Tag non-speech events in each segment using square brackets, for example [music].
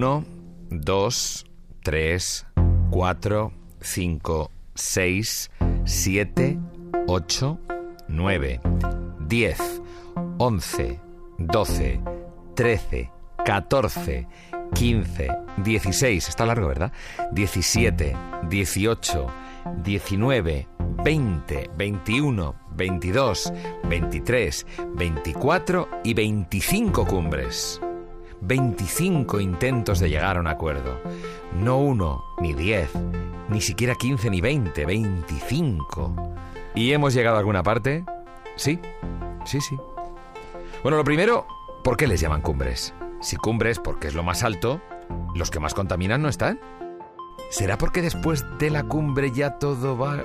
1, 2, 3, 4, 5, 6, 7, 8, 9, 10, 11, 12, 13, 14, 15, 16, está largo, ¿verdad? 17, 18, 19, 20, 21, 22, 23, 24 y 25 cumbres. 25 intentos de llegar a un acuerdo. No uno, ni 10, ni siquiera 15 ni 20, 25. ¿Y hemos llegado a alguna parte? Sí, sí, sí. Bueno, lo primero, ¿por qué les llaman cumbres? Si cumbres porque es lo más alto, los que más contaminan no están. ¿Será porque después de la cumbre ya todo va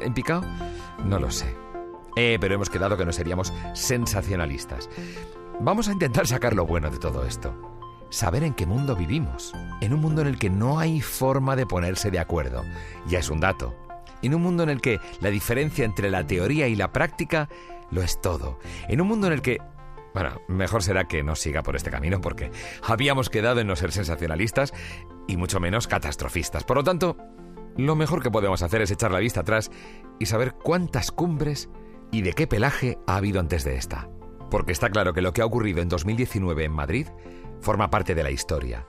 en picado? No lo sé. Eh, pero hemos quedado que no seríamos sensacionalistas. Vamos a intentar sacar lo bueno de todo esto. Saber en qué mundo vivimos. En un mundo en el que no hay forma de ponerse de acuerdo. Ya es un dato. En un mundo en el que la diferencia entre la teoría y la práctica lo es todo. En un mundo en el que bueno, mejor será que no siga por este camino porque habíamos quedado en no ser sensacionalistas y mucho menos catastrofistas. Por lo tanto, lo mejor que podemos hacer es echar la vista atrás y saber cuántas cumbres y de qué pelaje ha habido antes de esta. Porque está claro que lo que ha ocurrido en 2019 en Madrid forma parte de la historia.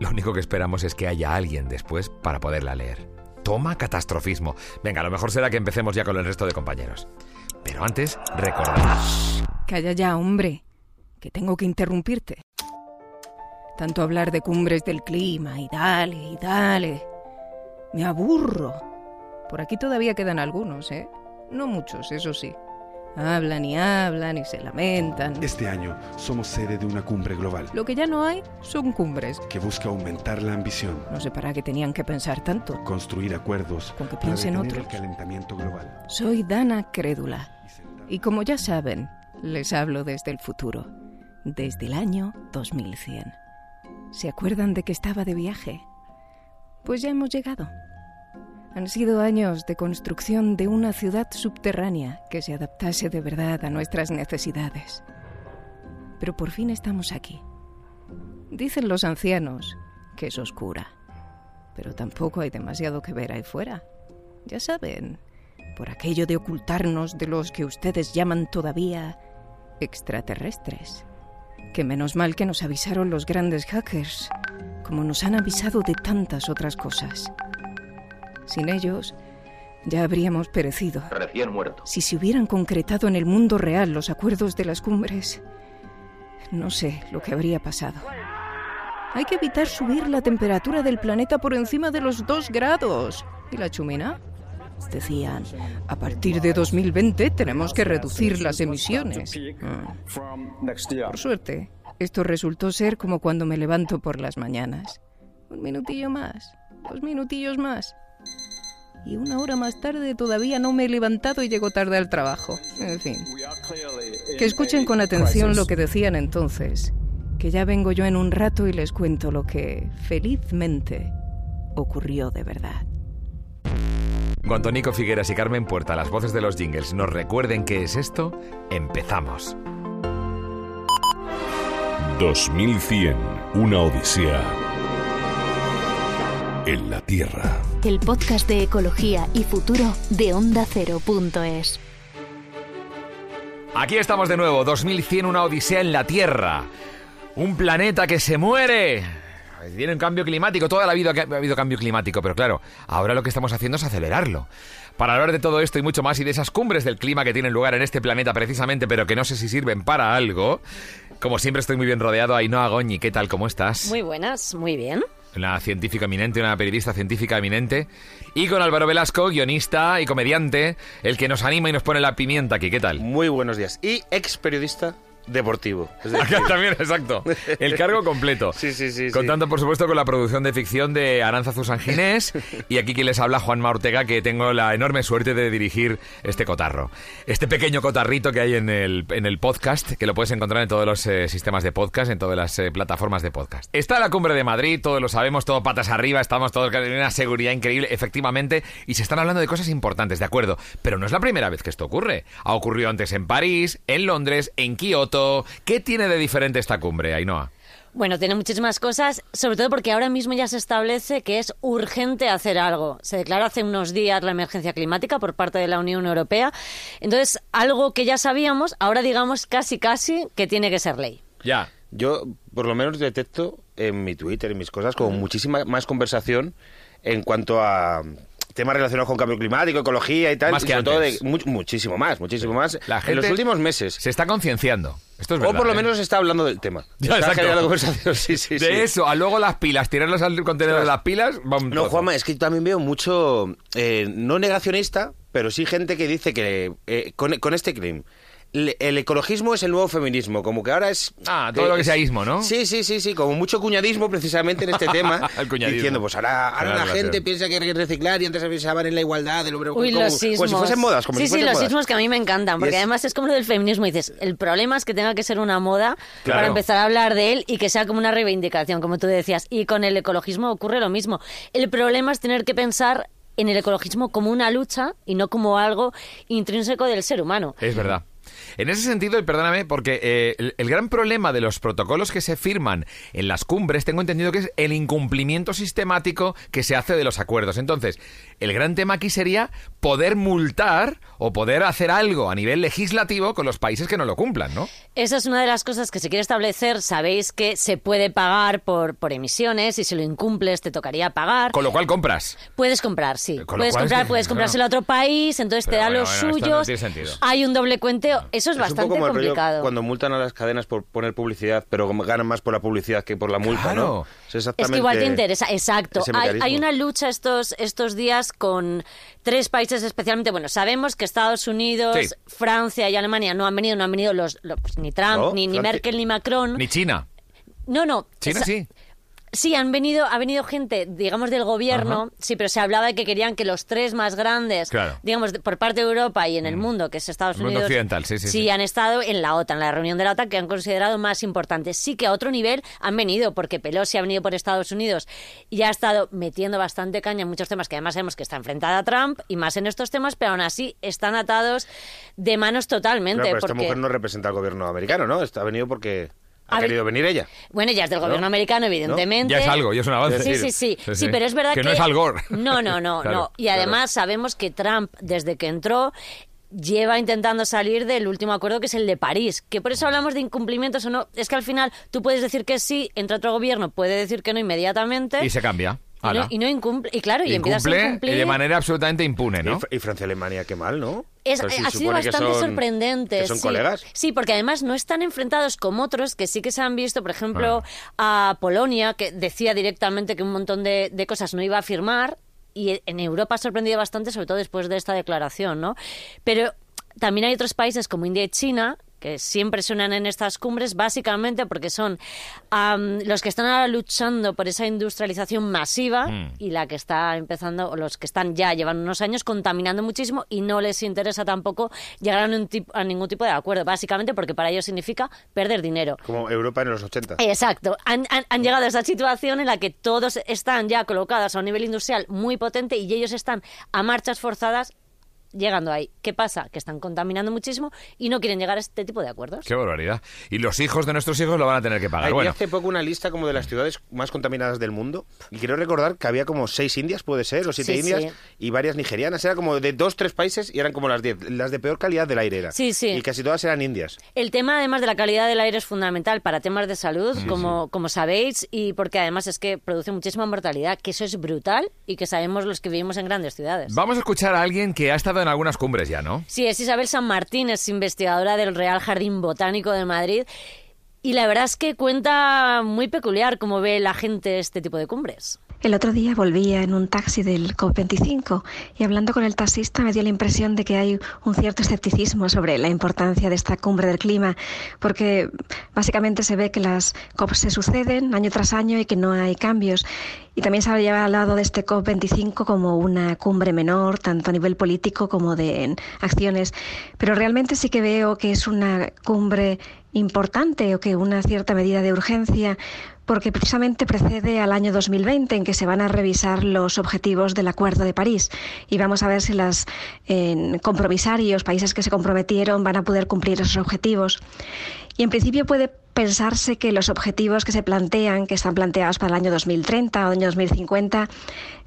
Lo único que esperamos es que haya alguien después para poderla leer. Toma catastrofismo. Venga, lo mejor será que empecemos ya con el resto de compañeros. Pero antes, recordad. Calla ya, hombre, que tengo que interrumpirte. Tanto hablar de cumbres del clima y dale y dale. Me aburro. Por aquí todavía quedan algunos, ¿eh? No muchos, eso sí. Hablan y hablan y se lamentan. Este año somos sede de una cumbre global Lo que ya no hay son cumbres. que busca aumentar la ambición, No sé para qué tenían que pensar tanto. construir acuerdos Con que piensen otros. el calentamiento global. Soy Dana Crédula. Y como ya saben, les hablo desde el futuro, desde el año 2100. ¿Se acuerdan de que estaba de viaje? Pues ya hemos llegado. Han sido años de construcción de una ciudad subterránea que se adaptase de verdad a nuestras necesidades. Pero por fin estamos aquí. Dicen los ancianos que es oscura, pero tampoco hay demasiado que ver ahí fuera. Ya saben, por aquello de ocultarnos de los que ustedes llaman todavía extraterrestres. Que menos mal que nos avisaron los grandes hackers, como nos han avisado de tantas otras cosas. Sin ellos, ya habríamos perecido. Recién muerto. Si se hubieran concretado en el mundo real los acuerdos de las cumbres, no sé lo que habría pasado. Hay que evitar subir la temperatura del planeta por encima de los dos grados. ¿Y la chumina? Decían, a partir de 2020 tenemos que reducir las emisiones. Ah. Por suerte, esto resultó ser como cuando me levanto por las mañanas. Un minutillo más, dos minutillos más. Y una hora más tarde todavía no me he levantado y llego tarde al trabajo. En fin. Que escuchen con atención lo que decían entonces. Que ya vengo yo en un rato y les cuento lo que, felizmente, ocurrió de verdad. En cuanto Nico Figueras y Carmen Puerta, las voces de los jingles, nos recuerden qué es esto, empezamos. 2100, una odisea en la Tierra. El podcast de ecología y futuro de Onda Cero.es. Aquí estamos de nuevo, 2100, una odisea en la Tierra. Un planeta que se muere. Tiene un cambio climático, toda la vida ha habido cambio climático, pero claro, ahora lo que estamos haciendo es acelerarlo. Para hablar de todo esto y mucho más y de esas cumbres del clima que tienen lugar en este planeta precisamente, pero que no sé si sirven para algo, como siempre estoy muy bien rodeado, Ainhoa Goñi, ¿qué tal? ¿Cómo estás? Muy buenas, muy bien. Una científica eminente, una periodista científica eminente. Y con Álvaro Velasco, guionista y comediante, el que nos anima y nos pone la pimienta aquí. ¿Qué tal? Muy buenos días. Y ex periodista deportivo. Es decir, Acá también, exacto. El cargo completo. [laughs] Sí, sí, sí, sí. Contando, por supuesto, con la producción de ficción de Aranzazu San Ginés. [laughs] y aquí quien les habla, Juanma Ortega, que tengo la enorme suerte de dirigir este cotarro. Este pequeño cotarrito que hay en el, en el podcast, que lo puedes encontrar en todos los eh, sistemas de podcast, en todas las eh, plataformas de podcast. Está la cumbre de Madrid, todos lo sabemos, todo patas arriba, estamos todos con una seguridad increíble, efectivamente, y se están hablando de cosas importantes, de acuerdo. Pero no es la primera vez que esto ocurre. Ha ocurrido antes en París, en Londres, en Kioto. ¿Qué tiene de diferente esta cumbre, Ainhoa? Bueno, tiene muchísimas cosas, sobre todo porque ahora mismo ya se establece que es urgente hacer algo. Se declaró hace unos días la emergencia climática por parte de la Unión Europea. Entonces, algo que ya sabíamos, ahora digamos casi casi que tiene que ser ley. Ya. Yo, por lo menos, detecto en mi Twitter, en mis cosas, como muchísima más conversación en cuanto a temas relacionados con cambio climático, ecología y tal. Más y que sobre todo de muchísimo más, muchísimo más. La en gente los últimos meses. Se está concienciando. Esto es o verdad. por lo ¿eh? menos se está hablando del tema. [laughs] Ya, está generando conversación, sí, sí, De sí. eso, a luego las pilas, tirarlas al contenedor de las pilas, vamos. No, Juanma, es que yo también veo mucho, eh, no negacionista, pero sí gente que dice que eh, con, con este le- el ecologismo es el nuevo feminismo, como que ahora es... Ah, todo lo que sea ismo, ¿no? Sí, sí, sí, sí, como mucho cuñadismo precisamente en este [laughs] tema. El cuñadismo. Diciendo, pues ahora, ahora la gente piensa que hay que reciclar y antes se pensaban en la igualdad del hombre Uy, como, los sismos. como si fuesen modas. Como sí, si sí, los modas. sismos que a mí me encantan, porque es- además es como lo del feminismo. Y dices, el problema es que tenga que ser una moda Claro. para empezar a hablar de él y que sea como una reivindicación, como tú decías. Y con el ecologismo ocurre lo mismo. El problema es tener que pensar en el ecologismo como una lucha y no como algo intrínseco del ser humano. Es verdad. En ese sentido, y perdóname, porque eh, el, el gran problema de los protocolos que se firman en las cumbres, tengo entendido que es el incumplimiento sistemático que se hace de los acuerdos. Entonces, el gran tema aquí sería poder multar o poder hacer algo a nivel legislativo con los países que no lo cumplan, ¿no? Esa es una de las cosas que se quiere establecer. Sabéis que se puede pagar por, por emisiones y si lo incumples te tocaría pagar. Con lo cual compras. Puedes comprar, sí. Con Puedes es comprar, que- puedes comprárselo a otro país, entonces te da bueno, los bueno, esto no suyos. tiene sentido. Hay un doble cuenteo. Eso es, Es un bastante poco como el rollo complicado. cuando multan a las cadenas por poner publicidad, pero ganan más por la publicidad que por la multa, Claro. ¿no? Es que igual te interesa, exacto. Hay, hay una lucha estos, estos días con tres países especialmente. Bueno, sabemos que Estados Unidos, Sí. Francia y Alemania no han venido, no han venido los, los- pues, ni Trump, No, ni, Merkel, ni Macron. Ni China. No, no. China sí. Sí, han venido, ha venido gente, digamos, del gobierno, sí, pero se hablaba de que querían que los tres más grandes, Claro. Mm. digamos, por parte de Europa y en el mundo, que es Estados El mundo Unidos, occidental, sí, sí, sí. han estado en la OTAN, la reunión de la OTAN, que han considerado más importantes. Sí que a otro nivel han venido, porque Pelosi ha venido por Estados Unidos y ha estado metiendo bastante caña en muchos temas que además sabemos que está enfrentada a Trump y más en estos temas, pero aún así están atados de manos totalmente. Claro, pero esta mujer no representa al gobierno americano, ¿no? Está venido porque ha querido venir ella. Bueno, ya es del gobierno americano, evidentemente. Ya es algo, ya es un avance. Sí, sí, sí. sí, Sí, pero es verdad Que que... no es Al Gore. No, no, no, [laughs] Claro, no. Y claro. además sabemos que Trump, desde que entró, lleva intentando salir del último acuerdo que es el de París. Que por eso hablamos de incumplimientos o no. Es que al final tú puedes decir que sí, entra otro gobierno, puede decir que no inmediatamente. Y se cambia. Y no, Ala. y no incumple. Y claro, y, empiezas a Incumple incumplir. y de manera absolutamente impune, ¿no? Y, Fr- y Francia y Alemania, qué mal, ¿no? Es, si ha sido bastante son- sorprendente. que son sí. colegas. Sí, porque además no están enfrentados como otros que sí que se han visto, por ejemplo, a Polonia, que decía directamente que un montón de, de cosas no iba a firmar. Y en Europa ha sorprendido bastante, sobre todo después de esta declaración, ¿no? Pero también hay otros países como India y China que siempre suenan en estas cumbres, básicamente porque son am, los que están ahora luchando por esa industrialización masiva Mm. y la que está empezando, o los que están ya llevan unos años contaminando muchísimo y no les interesa tampoco llegar a, un tip- a ningún tipo de acuerdo, básicamente porque para ellos significa perder dinero. Como Europa en los 80. Exacto. Han, han- han llegado a esa situación en la que todos están ya colocados a un nivel industrial muy potente y ellos están a marchas forzadas llegando ahí. ¿Qué pasa? Que están contaminando muchísimo y no quieren llegar a este tipo de acuerdos. Qué barbaridad. Y los hijos de nuestros hijos lo van a tener que pagar. Hay Bueno, hace poco una lista como de las ciudades más contaminadas del mundo y quiero recordar que había como seis indias, puede ser, o siete Sí, indias sí. y varias nigerianas. Era como de dos, tres países y eran como las diez. Las de peor calidad del aire era. Sí, sí. Y casi todas eran indias. El tema, además de la calidad del aire, es fundamental para temas de salud, como, como sabéis, y porque además es que produce muchísima mortalidad, que eso es brutal y que sabemos los que vivimos en grandes ciudades. vamos a escuchar a alguien que ha estado en algunas cumbres ya, ¿no? Sí, es Isabel San Martín, es investigadora del Real Jardín Botánico de Madrid. Y la verdad es que cuenta muy peculiar cómo ve la gente este tipo de cumbres. El otro día volvía en un taxi del COP25 y hablando con el taxista me dio la impresión de que hay un cierto escepticismo sobre la importancia de esta cumbre del clima, porque básicamente se ve que las COP se suceden año tras año y que no hay cambios. Y también se había hablado de este COP25 como una cumbre menor, tanto a nivel político como de acciones. Pero realmente sí que veo que es una cumbre importante o que una cierta medida de urgencia porque precisamente precede al año 2020 en que se van a revisar los objetivos del Acuerdo de París y vamos a ver si los compromisarios, países que se comprometieron, van a poder cumplir esos objetivos. Y en principio puede pensarse que los objetivos que se plantean, que están planteados para el año 2030 o año 2050,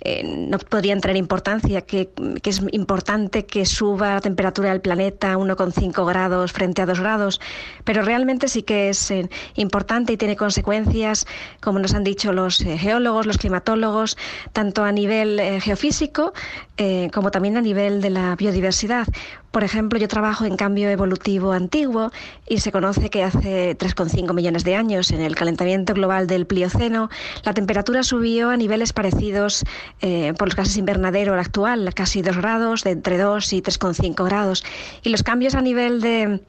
eh, no podrían tener importancia, que, es importante que suba la temperatura del planeta a 1,5 grados frente a 2 grados, pero realmente sí que es eh, importante y tiene consecuencias, como nos han dicho los eh, geólogos, los climatólogos, tanto a nivel geofísico como también a nivel de la biodiversidad. Por ejemplo, yo trabajo en cambio evolutivo antiguo y se conoce que hace 3,5 millones de años, en el calentamiento global del Plioceno, la temperatura subió a niveles parecidos eh, por los gases invernadero actual, casi 2 grados, de entre 2 y 3,5 grados. Y los cambios a nivel de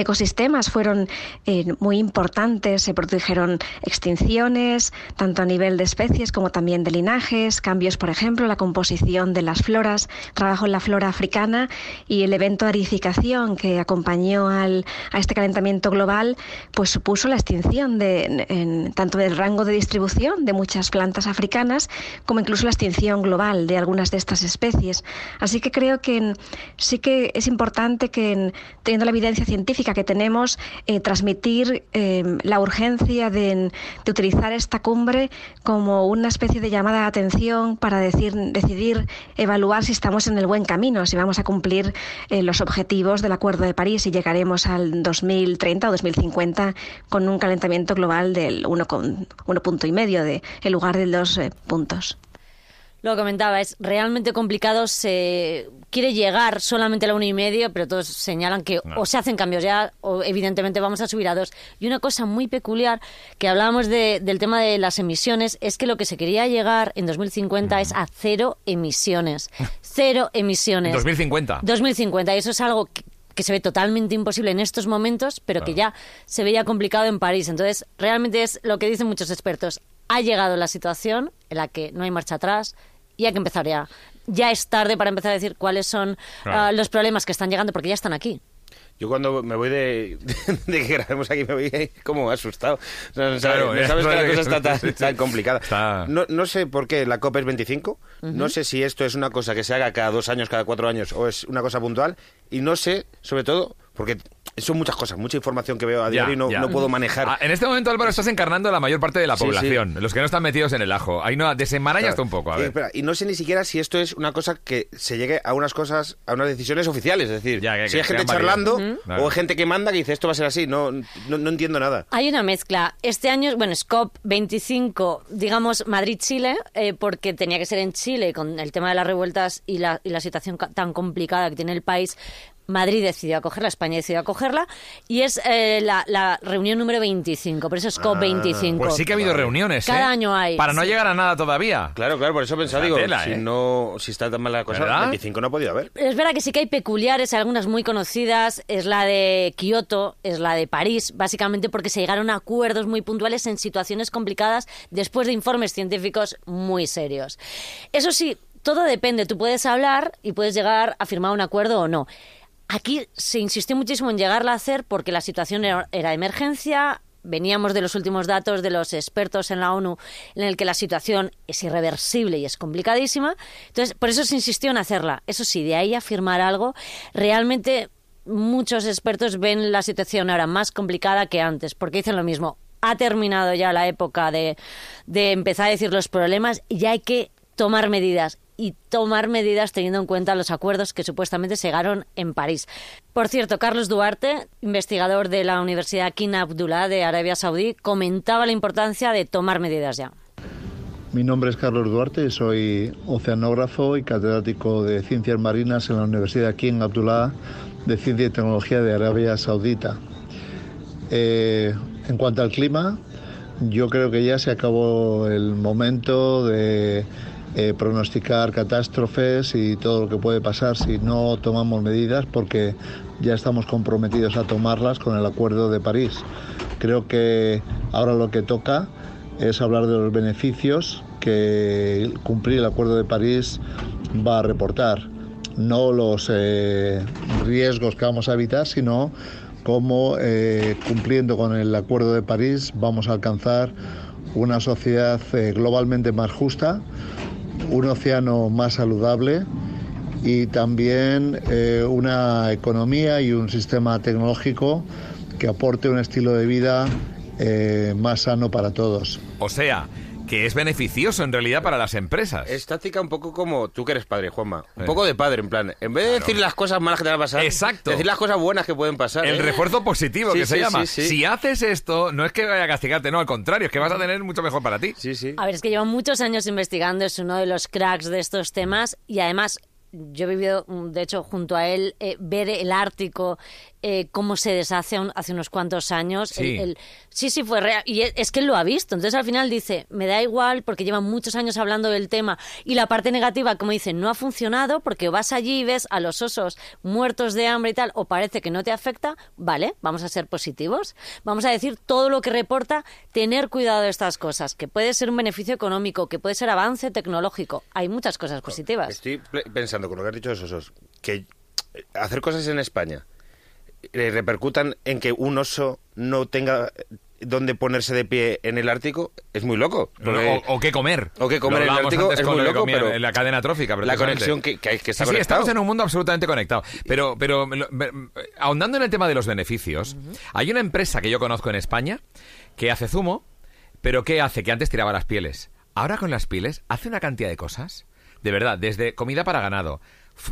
ecosistemas fueron eh, muy importantes, se produjeron extinciones, tanto a nivel de especies como también de linajes, cambios, por ejemplo, la composición de las floras, trabajo en la flora africana y el evento de aridificación que acompañó al, a este calentamiento global, pues supuso la extinción de, tanto del rango de distribución de muchas plantas africanas como incluso la extinción global de algunas de estas especies. Así que creo que sí que es importante que teniendo la evidencia científica que tenemos, eh, transmitir eh, la urgencia de, utilizar esta cumbre como una especie de llamada de atención para decir, decidir, evaluar si estamos en el buen camino, si vamos a cumplir eh, los objetivos del Acuerdo de París y llegaremos al 2030 o 2050 con un calentamiento global del 1,5 punto y medio de, en lugar de dos puntos. Lo comentaba, es realmente complicado. Se quiere llegar solamente a la una y medio, pero todos señalan que o se hacen cambios ya o evidentemente vamos a subir a dos. Y una cosa muy peculiar que hablábamos del tema de las emisiones es que lo que se quería llegar en 2050 es a cero emisiones. [laughs] Cero emisiones. 2050. 2050. Y eso es algo que, se ve totalmente imposible en estos momentos, pero que ya se veía complicado en París. Entonces, realmente es lo que dicen muchos expertos ha llegado la situación en la que no hay marcha atrás y hay que empezar ya. Ya es tarde para empezar a decir cuáles son ah, los problemas que están llegando porque ya están aquí. Yo cuando me voy de, [laughs] de, que grabemos aquí me voy como asustado. No, sabes, que la cosa está tan, [laughs] complicada. No, no, sé por qué la COP es 25. No sé si esto es una cosa que se haga cada dos años, cada cuatro años o es una cosa puntual. Y no sé, sobre todo, porque son muchas cosas, mucha información que veo a diario y no, puedo manejar. Ah, en este momento, Álvaro, estás encarnando la mayor parte de la población, los que no están metidos en el ajo. Ahí no, desenmarañas un poco. A Y, no sé ni siquiera si esto es una cosa que se llegue a unas cosas, a unas decisiones oficiales. Es decir, si hay gente charlando o hay gente que manda que dice esto va a ser así. No, no, entiendo nada. Hay una mezcla. Este año, bueno, SCOP 25, digamos Madrid-Chile, eh, porque tenía que ser en Chile con el tema de las revueltas y la, y la situación tan complicada que tiene el país. Madrid decidió acogerla, España decidió acogerla, y es eh, la, reunión número 25, por eso es COP25. pues sí que ha habido reuniones. Cada ¿eh? año hay. Para no llegar a nada todavía. Claro, claro, por eso pensaba, digo, si, ¿eh? no, si está tan mala la cosa, 25 no ha podido haber. Es verdad que sí que hay peculiares, algunas muy conocidas, es la de Kioto, es la de París, básicamente porque se llegaron a acuerdos muy puntuales en situaciones complicadas después de informes científicos muy serios. Eso sí, todo depende. Tú puedes hablar y puedes llegar a firmar un acuerdo o no. Aquí se insistió muchísimo en llegarla a hacer porque la situación era, emergencia, veníamos de los últimos datos de los expertos en la ONU en el que la situación es irreversible y es complicadísima. Entonces, por eso se insistió en hacerla. Eso sí, de ahí a firmar algo, realmente muchos expertos ven la situación ahora más complicada que antes, porque dicen lo mismo. Ha terminado ya la época de, de empezar a decir los problemas y ya hay que tomar medidas y tomar medidas teniendo en cuenta los acuerdos que supuestamente llegaron en París. Por cierto, Carlos Duarte, investigador de la Universidad King Abdullah de Arabia Saudí, comentaba la importancia de tomar medidas ya. Mi nombre es Carlos Duarte, soy oceanógrafo y catedrático de Ciencias Marinas en la Universidad King Abdullah de Ciencia y Tecnología de Arabia Saudita. Eh, en cuanto al clima, yo creo que ya se acabó el momento de eh, pronosticar catástrofes y todo lo que puede pasar si no tomamos medidas porque ya estamos comprometidos a tomarlas con el Acuerdo de París. Creo que ahora lo que toca es hablar de los beneficios que cumplir el Acuerdo de París va a reportar, no los eh, riesgos que vamos a evitar, sino cómo eh, cumpliendo con el Acuerdo de París vamos a alcanzar una sociedad globalmente más justa, un océano más saludable y también eh, una economía y un sistema tecnológico que aporte un estilo de vida eh, más sano para todos. O sea, que es beneficioso en realidad para las empresas. Es táctica un poco como tú que eres padre, Juanma. Un poco de padre, en plan, en vez de decir las cosas malas que te van a pasar, Exacto. decir las cosas buenas que pueden pasar. El ¿eh? refuerzo positivo Sí, que se sí, llama. sí, sí. Si haces esto, no es que vaya a castigarte, no, al contrario, es que vas a tener mucho mejor para ti. Sí, sí. A ver, es que lleva muchos años investigando, es uno de los cracks de estos temas y además yo he vivido, de hecho, junto a él, eh, ver el Ártico, eh, cómo se deshace un- hace unos cuantos años. Sí. El- el- sí, sí, fue real. Y es- que él lo ha visto. Entonces al final dice, me da igual porque llevan muchos años hablando del tema. Y la parte negativa, como dice, no ha funcionado porque vas allí y ves a los osos muertos de hambre y tal, o parece que no te afecta. Vale, vamos a ser positivos. Vamos a decir todo lo que reporta, tener cuidado de estas cosas, que puede ser un beneficio económico, que puede ser avance tecnológico. Hay muchas cosas positivas. Estoy pensando con lo que has dicho de esos osos, que eh, hacer cosas en España repercutan en que un oso no tenga dónde ponerse de pie en el Ártico es muy loco. porque- O, o qué comer. O qué comer Lo en el Ártico antes es con muy lo que loco, pero en la cadena trófica. la conexión que, que hay que está Sí, estamos en un mundo absolutamente conectado. Pero, pero me lo- me- ahondando en el tema de los beneficios, hay una empresa que yo conozco en España que hace zumo, pero ¿qué hace? Que antes tiraba las pieles. Ahora con las pieles hace una cantidad de cosas. De verdad, desde comida para ganado,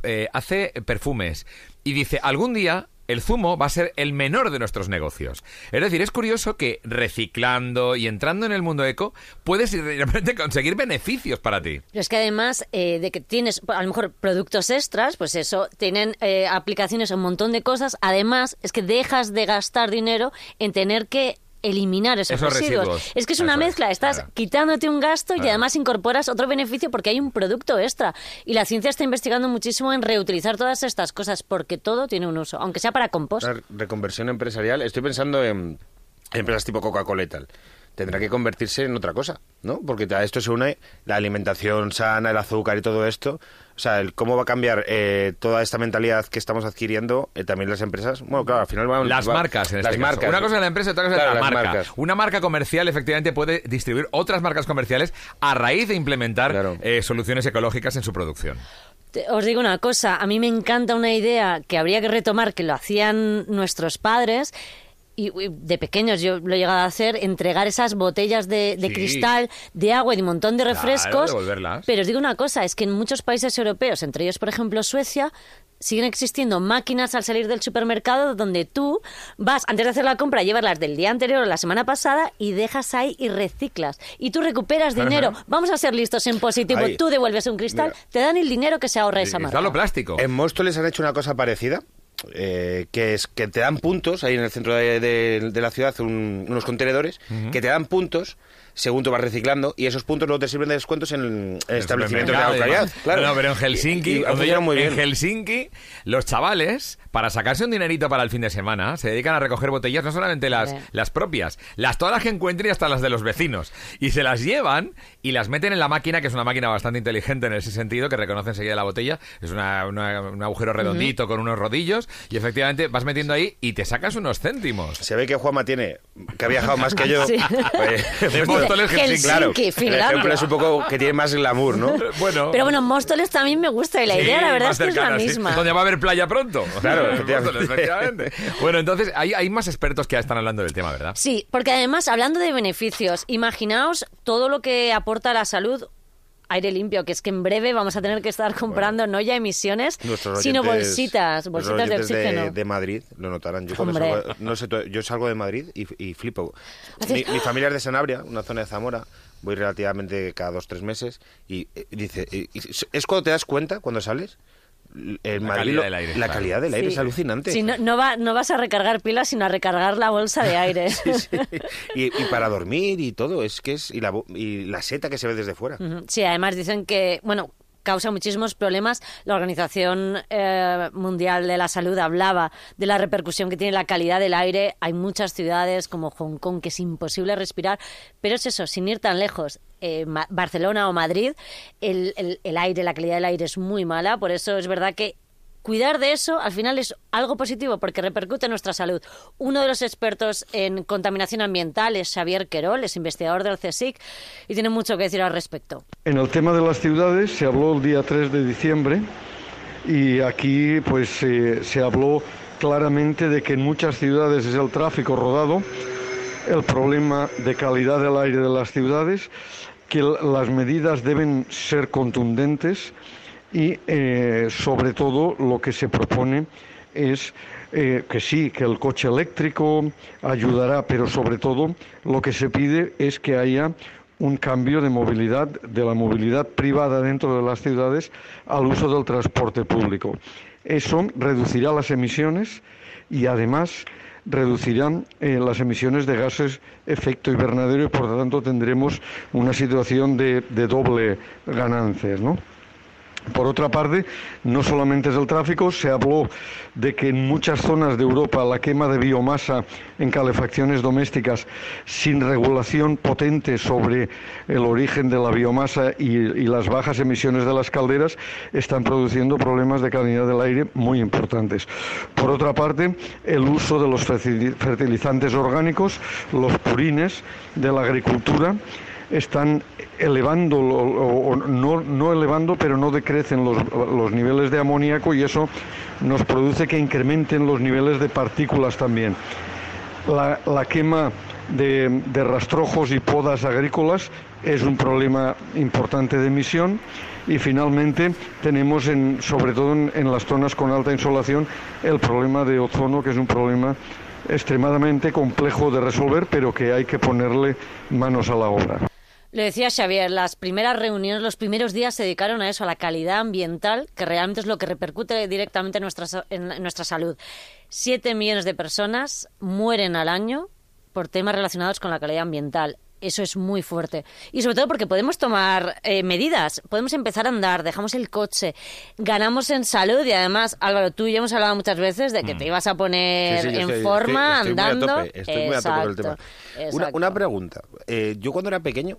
eh, hace perfumes y dice, algún día el zumo va a ser el menor de nuestros negocios. Es decir, es curioso que reciclando y entrando en el mundo eco puedes de repente [laughs] conseguir beneficios para ti. Pero es que además eh, de que tienes a lo mejor productos extras, pues eso, tienen eh, aplicaciones a un montón de cosas. Además, es que dejas de gastar dinero en tener que eliminar esos, Esos residuos. residuos. Es que es una Eso mezcla, estás claro. quitándote un gasto y además incorporas otro beneficio porque hay un producto extra. Y la ciencia está investigando muchísimo en reutilizar todas estas cosas porque todo tiene un uso, aunque sea para compost. Una reconversión empresarial. Estoy pensando en empresas tipo Coca-Cola y tal. Tendrá que convertirse en otra cosa, ¿no? Porque a esto se une la alimentación sana, el azúcar y todo esto. O sea, el cómo va a cambiar eh, toda esta mentalidad que estamos adquiriendo eh, también las empresas. Bueno, claro, al final van... Las va- marcas, en las este caso. marcas. Una cosa es la empresa y otra cosa Claro, es la las marca. marcas. Una marca comercial efectivamente puede distribuir otras marcas comerciales a raíz de implementar Claro. eh, soluciones ecológicas en su producción. Te- Os digo una cosa, a mí me encanta una idea que habría que retomar, que lo hacían nuestros padres. Y y de pequeños yo lo he llegado a hacer, entregar esas botellas de, de Sí. cristal, de agua y de un montón de refrescos. Pero os digo una cosa, es que en muchos países europeos, entre ellos por ejemplo Suecia, siguen existiendo máquinas al salir del supermercado donde tú vas, antes de hacer la compra, llevas las del día anterior o la semana pasada y dejas ahí y reciclas. Y tú recuperas dinero. Vamos a ser listos en positivo. Tú devuelves un cristal, Mira. te dan el dinero que se ahorra esa marca. Está lo plástico. En Móstoles han hecho una cosa parecida, eh, que es que te dan puntos, ahí en el centro de, de- de la ciudad, un- unos contenedores, que te dan puntos según tú vas reciclando, y esos puntos luego te sirven de descuentos en, establecimientos de supermercado, alta calidad. además. Claro. No, pero en Helsinki, Y- y donde funciona yo- muy bien. en Helsinki, los chavales, para sacarse un dinerito para el fin de semana, se dedican a recoger botellas, no solamente las propias, las todas las que encuentren y hasta las de los vecinos. Y se las llevan y las meten en la máquina, que es una máquina bastante inteligente en ese sentido, que reconoce enseguida la botella. Es una- una- un agujero redondito con unos rodillos y efectivamente vas metiendo ahí y te sacas unos céntimos. Se ve que Juanma tiene, que ha viajado más que yo. Sí. [laughs] Pues, De Móstoles, Helsinki, claro, el ejemplo es un poco que tiene más glamour, ¿no? Bueno. Pero bueno, Móstoles también me gusta y la idea, Sí, la verdad es que es la cercana, sí. misma. Donde va a haber playa pronto. Claro, [laughs] Móstoles, efectivamente. efectivamente. Bueno, entonces hay, hay más expertos que ya están hablando del tema, ¿verdad? Sí, porque además, hablando de beneficios, imaginaos todo lo que aporta a la salud aire limpio, que es que en breve vamos a tener que estar comprando no ya emisiones, sino bolsitas, bolsitas de oxígeno. De, Madrid lo notarán. Yo, salgo- no sé, yo salgo de Madrid y, y flipo. Mi, mi familia es de Sanabria, una zona de Zamora. Voy relativamente cada dos tres meses y eh, dice y- y es cuando te das cuenta cuando sales. El La Madrid calidad del aire, la claro. calidad del aire Sí. es alucinante. Sí, no, no, va, no vas a recargar pilas, sino a recargar la bolsa de aire. [laughs] Sí, sí. Y, y para dormir y todo, es que es y la, bo- y la seta que se ve desde fuera. Sí, además dicen que, bueno, causa muchísimos problemas. La Organización eh, Mundial de la Salud hablaba de la repercusión que tiene la calidad del aire. Hay muchas ciudades como Hong Kong que es imposible respirar, pero es eso, sin ir tan lejos. eh, Barcelona o Madrid, el, el- el aire, la calidad del aire es muy mala, por eso es verdad que cuidar de eso al final es algo positivo porque repercute en nuestra salud. Uno de los expertos en contaminación ambiental es Xavier Querol, es investigador del CSIC y tiene mucho que decir al respecto. En el tema de las ciudades se habló el día 3 de diciembre y aquí pues eh, se habló claramente de que en muchas ciudades es el tráfico rodado, el problema de calidad del aire de las ciudades, que las medidas deben ser contundentes y eh, sobre todo lo que se propone es eh, que sí, que el coche eléctrico ayudará, pero sobre todo lo que se pide es que haya un cambio de movilidad, de la movilidad privada dentro de las ciudades al uso del transporte público. Eso reducirá las emisiones y además reducirán eh, las emisiones de gases efecto invernadero y por lo tanto tendremos una situación de, de doble ganancias, ¿no? Por otra parte, no solamente es el tráfico, se habló de que en muchas zonas de Europa la quema de biomasa en calefacciones domésticas sin regulación potente sobre el origen de la biomasa y, las bajas emisiones de las calderas están produciendo problemas de calidad del aire muy importantes. Por otra parte, el uso de los fertilizantes orgánicos, los purines de la agricultura, están elevando, o no, no elevando, pero no decrecen los, los niveles de amoníaco y eso nos produce que incrementen los niveles de partículas también. La, quema de, de, rastrojos y podas agrícolas es un problema importante de emisión y finalmente tenemos, en, sobre todo en, en las zonas con alta insolación, el problema de ozono, que es un problema extremadamente complejo de resolver, pero que hay que ponerle manos a la obra. Le decía Xavier, las primeras reuniones, los primeros días se dedicaron a eso, a la calidad ambiental, que realmente es lo que repercute directamente en nuestra, en nuestra salud. Siete millones de personas mueren al año por temas relacionados con la calidad ambiental. Eso es muy fuerte. Y sobre todo porque podemos tomar eh, medidas, podemos empezar a andar, dejamos el coche, ganamos en salud y además, Álvaro, tú y yo hemos hablado muchas veces de que te ibas a poner en forma andando. estoy muy a tope con el tema. Una, una, pregunta. Eh, yo cuando era pequeño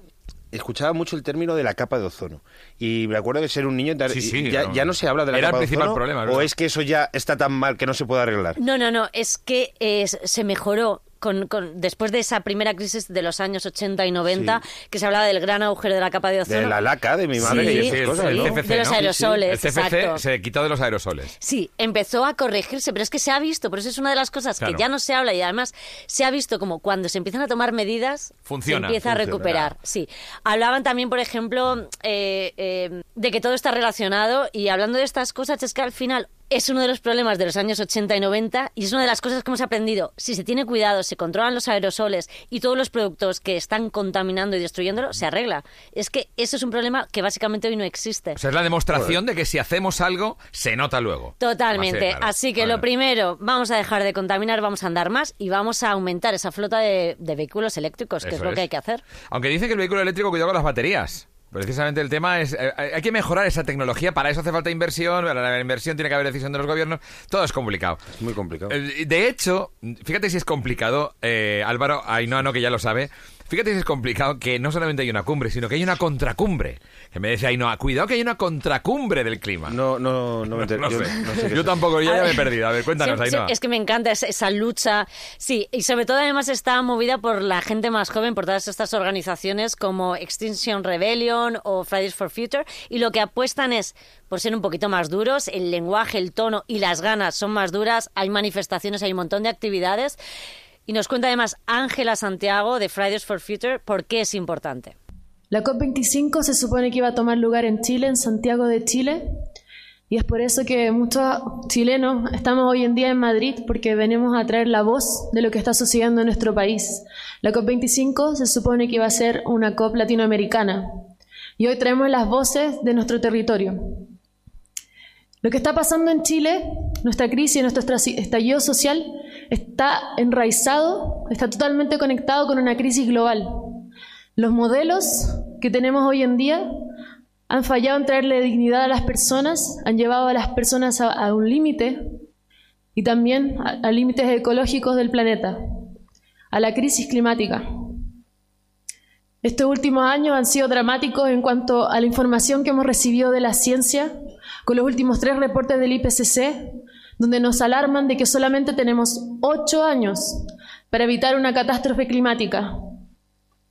escuchaba mucho el término de la capa de ozono. Y me acuerdo de ser un niño, ya, no, se habla de la capa de ozono. Problema, ¿O es que eso ya está tan mal que no se puede arreglar? No, no, no, es que se mejoró con, después de esa primera crisis de los años 80 y 90, que se hablaba del gran agujero de la capa de ozono. De la laca de mi madre y esas cosas, ¿no? de los aerosoles. El CFC se quitó de los aerosoles. Sí, empezó a corregirse, pero es que se ha visto, por eso es una de las cosas que ya no se habla y además se ha visto como cuando se empiezan a tomar medidas, Funciona. se empieza a recuperar. Sí. Hablaban también, por ejemplo, eh, eh, de que todo está relacionado y hablando de estas cosas es que al final es uno de los problemas de los años 80 y 90 y es una de las cosas que hemos aprendido. Si se tiene cuidado, se controlan los aerosoles y todos los productos que están contaminando y destruyéndolo, se arregla. Es que eso es un problema que básicamente hoy no existe. O sea, es la demostración de que si hacemos algo, se nota luego. Totalmente. Así que lo primero, vamos a dejar de contaminar, vamos a andar más y vamos a aumentar esa flota de, vehículos eléctricos, que es lo que hay que hacer. Aunque dice que el vehículo eléctrico cuidado con las baterías. Precisamente el tema es, eh, hay que mejorar esa tecnología, para eso hace falta inversión, para la inversión tiene que haber decisión de los gobiernos, todo es complicado. Es muy complicado. Eh, de hecho, fíjate si es complicado, eh, Álvaro, ay no, no, que ya lo sabe, Fíjate si es complicado que no solamente hay una cumbre, sino que hay una contracumbre. Que me decía no, cuidado que hay una contracumbre del clima. No, no, no me [laughs] no, yo, sé. yo tampoco, yo ya me he perdido. A ver, cuéntanos, sí, Es que me encanta esa, lucha. Sí, y sobre todo además está movida por la gente más joven, por todas estas organizaciones como Extinction Rebellion o Fridays for Future. Y lo que apuestan es por ser un poquito más duros, el lenguaje, el tono y las ganas son más duras, hay manifestaciones, hay un montón de actividades. Y nos cuenta además Ángela Santiago de Fridays for Future por qué es importante. La COP25 se supone que iba a tomar lugar en Chile, en Santiago de Chile, y es por eso que muchos chilenos estamos hoy en día en Madrid porque venimos a traer la voz de lo que está sucediendo en nuestro país. La COP25 se supone que iba a ser una COP latinoamericana y hoy traemos las voces de nuestro territorio. Lo que está pasando en Chile, nuestra crisis, nuestro estallido social, está enraizado, está totalmente conectado con una crisis global. Los modelos que tenemos hoy en día han fallado en traerle dignidad a las personas, han llevado a las personas a, un límite y también a límites ecológicos del planeta, a la crisis climática. Estos últimos años han sido dramáticos en cuanto a la información que hemos recibido de la ciencia, con los últimos tres reportes del IPCC, donde nos alarman de que solamente tenemos ocho años para evitar una catástrofe climática.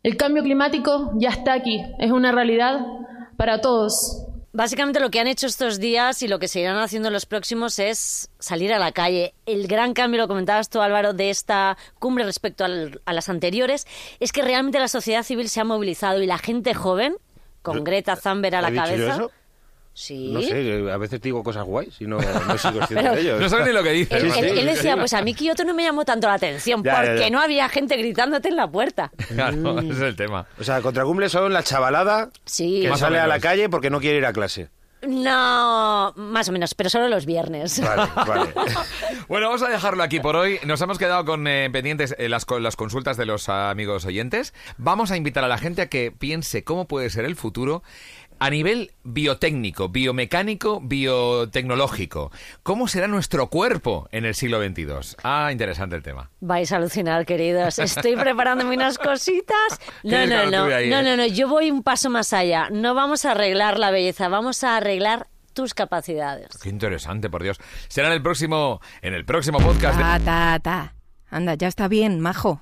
El cambio climático ya está aquí, es una realidad para todos. Básicamente lo que han hecho estos días y lo que seguirán haciendo los próximos es salir a la calle. El gran cambio, lo comentabas tú Álvaro, de esta cumbre respecto a las anteriores, es que realmente la sociedad civil se ha movilizado y la gente joven, con Greta Thunberg a la cabeza... Sí. No sé, a veces digo cosas guays y no, [laughs] no soy consciente de ello. No sabes ni lo que dices. Él, decía, pues a mí Kioto no me llamó tanto la atención porque no había gente gritándote en la puerta. Claro, ese es el tema. O sea, contra cumbre son la chavalada que sale a la calle porque no quiere ir a clase. No, más o menos, pero solo los viernes. Vale, vale. [laughs] bueno, vamos a dejarlo aquí por hoy. Nos hemos quedado con eh, pendientes eh, las, las consultas de los amigos oyentes. Vamos a invitar a la gente a que piense cómo puede ser el futuro a nivel biotécnico, biomecánico, biotecnológico, ¿cómo será nuestro cuerpo en el siglo XXII? Ah, interesante el tema. Vais a alucinar, queridos. Estoy preparándome unas cositas. No, no, no, no, no, eh? no, yo voy un paso más allá. No vamos a arreglar la belleza, vamos a arreglar tus capacidades. Qué interesante, por Dios. Será en el próximo, en el próximo podcast. Ta, ta, ta. Anda, ya está bien, majo.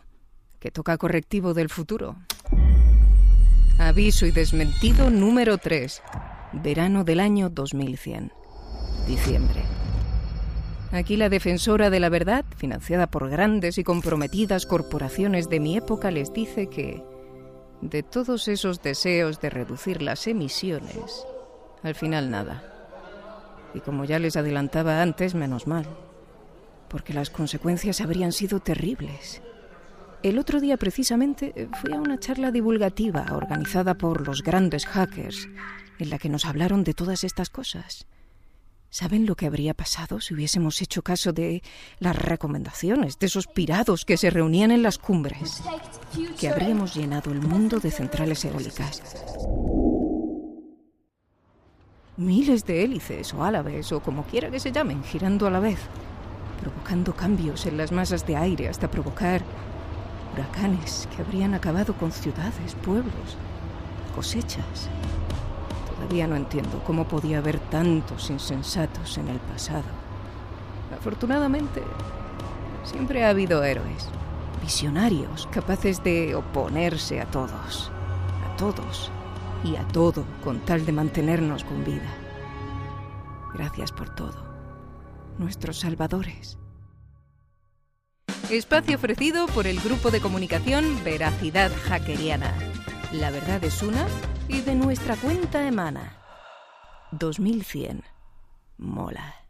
Que toca correctivo del futuro. Aviso y desmentido número 3. Verano del año 2100. Diciembre. Aquí la defensora de la verdad, financiada por grandes y comprometidas corporaciones de mi época, les dice que de todos esos deseos de reducir las emisiones, al final nada. Y como ya les adelantaba antes, menos mal, porque las consecuencias habrían sido terribles. El otro día precisamente eh, fui a una charla divulgativa organizada por los grandes hackers, en la que nos hablaron de todas estas cosas. ¿Saben lo que habría pasado si hubiésemos hecho caso de las recomendaciones de esos pirados que se reunían en las cumbres? Que habríamos llenado el mundo de centrales eólicas. Miles de hélices o álabes o como quiera que se llamen girando a la vez, provocando cambios en las masas de aire hasta provocar huracanes que habrían acabado con ciudades, pueblos, cosechas. Todavía no entiendo cómo podía haber tantos insensatos en el pasado. Afortunadamente, siempre ha habido héroes, visionarios, capaces de oponerse a todos, a todos y a todo con tal de mantenernos con vida. Gracias por todo, nuestros salvadores. Espacio ofrecido por el grupo de comunicación Veracidad Hackeriana. La verdad es una y de nuestra cuenta emana. 2100. Mola.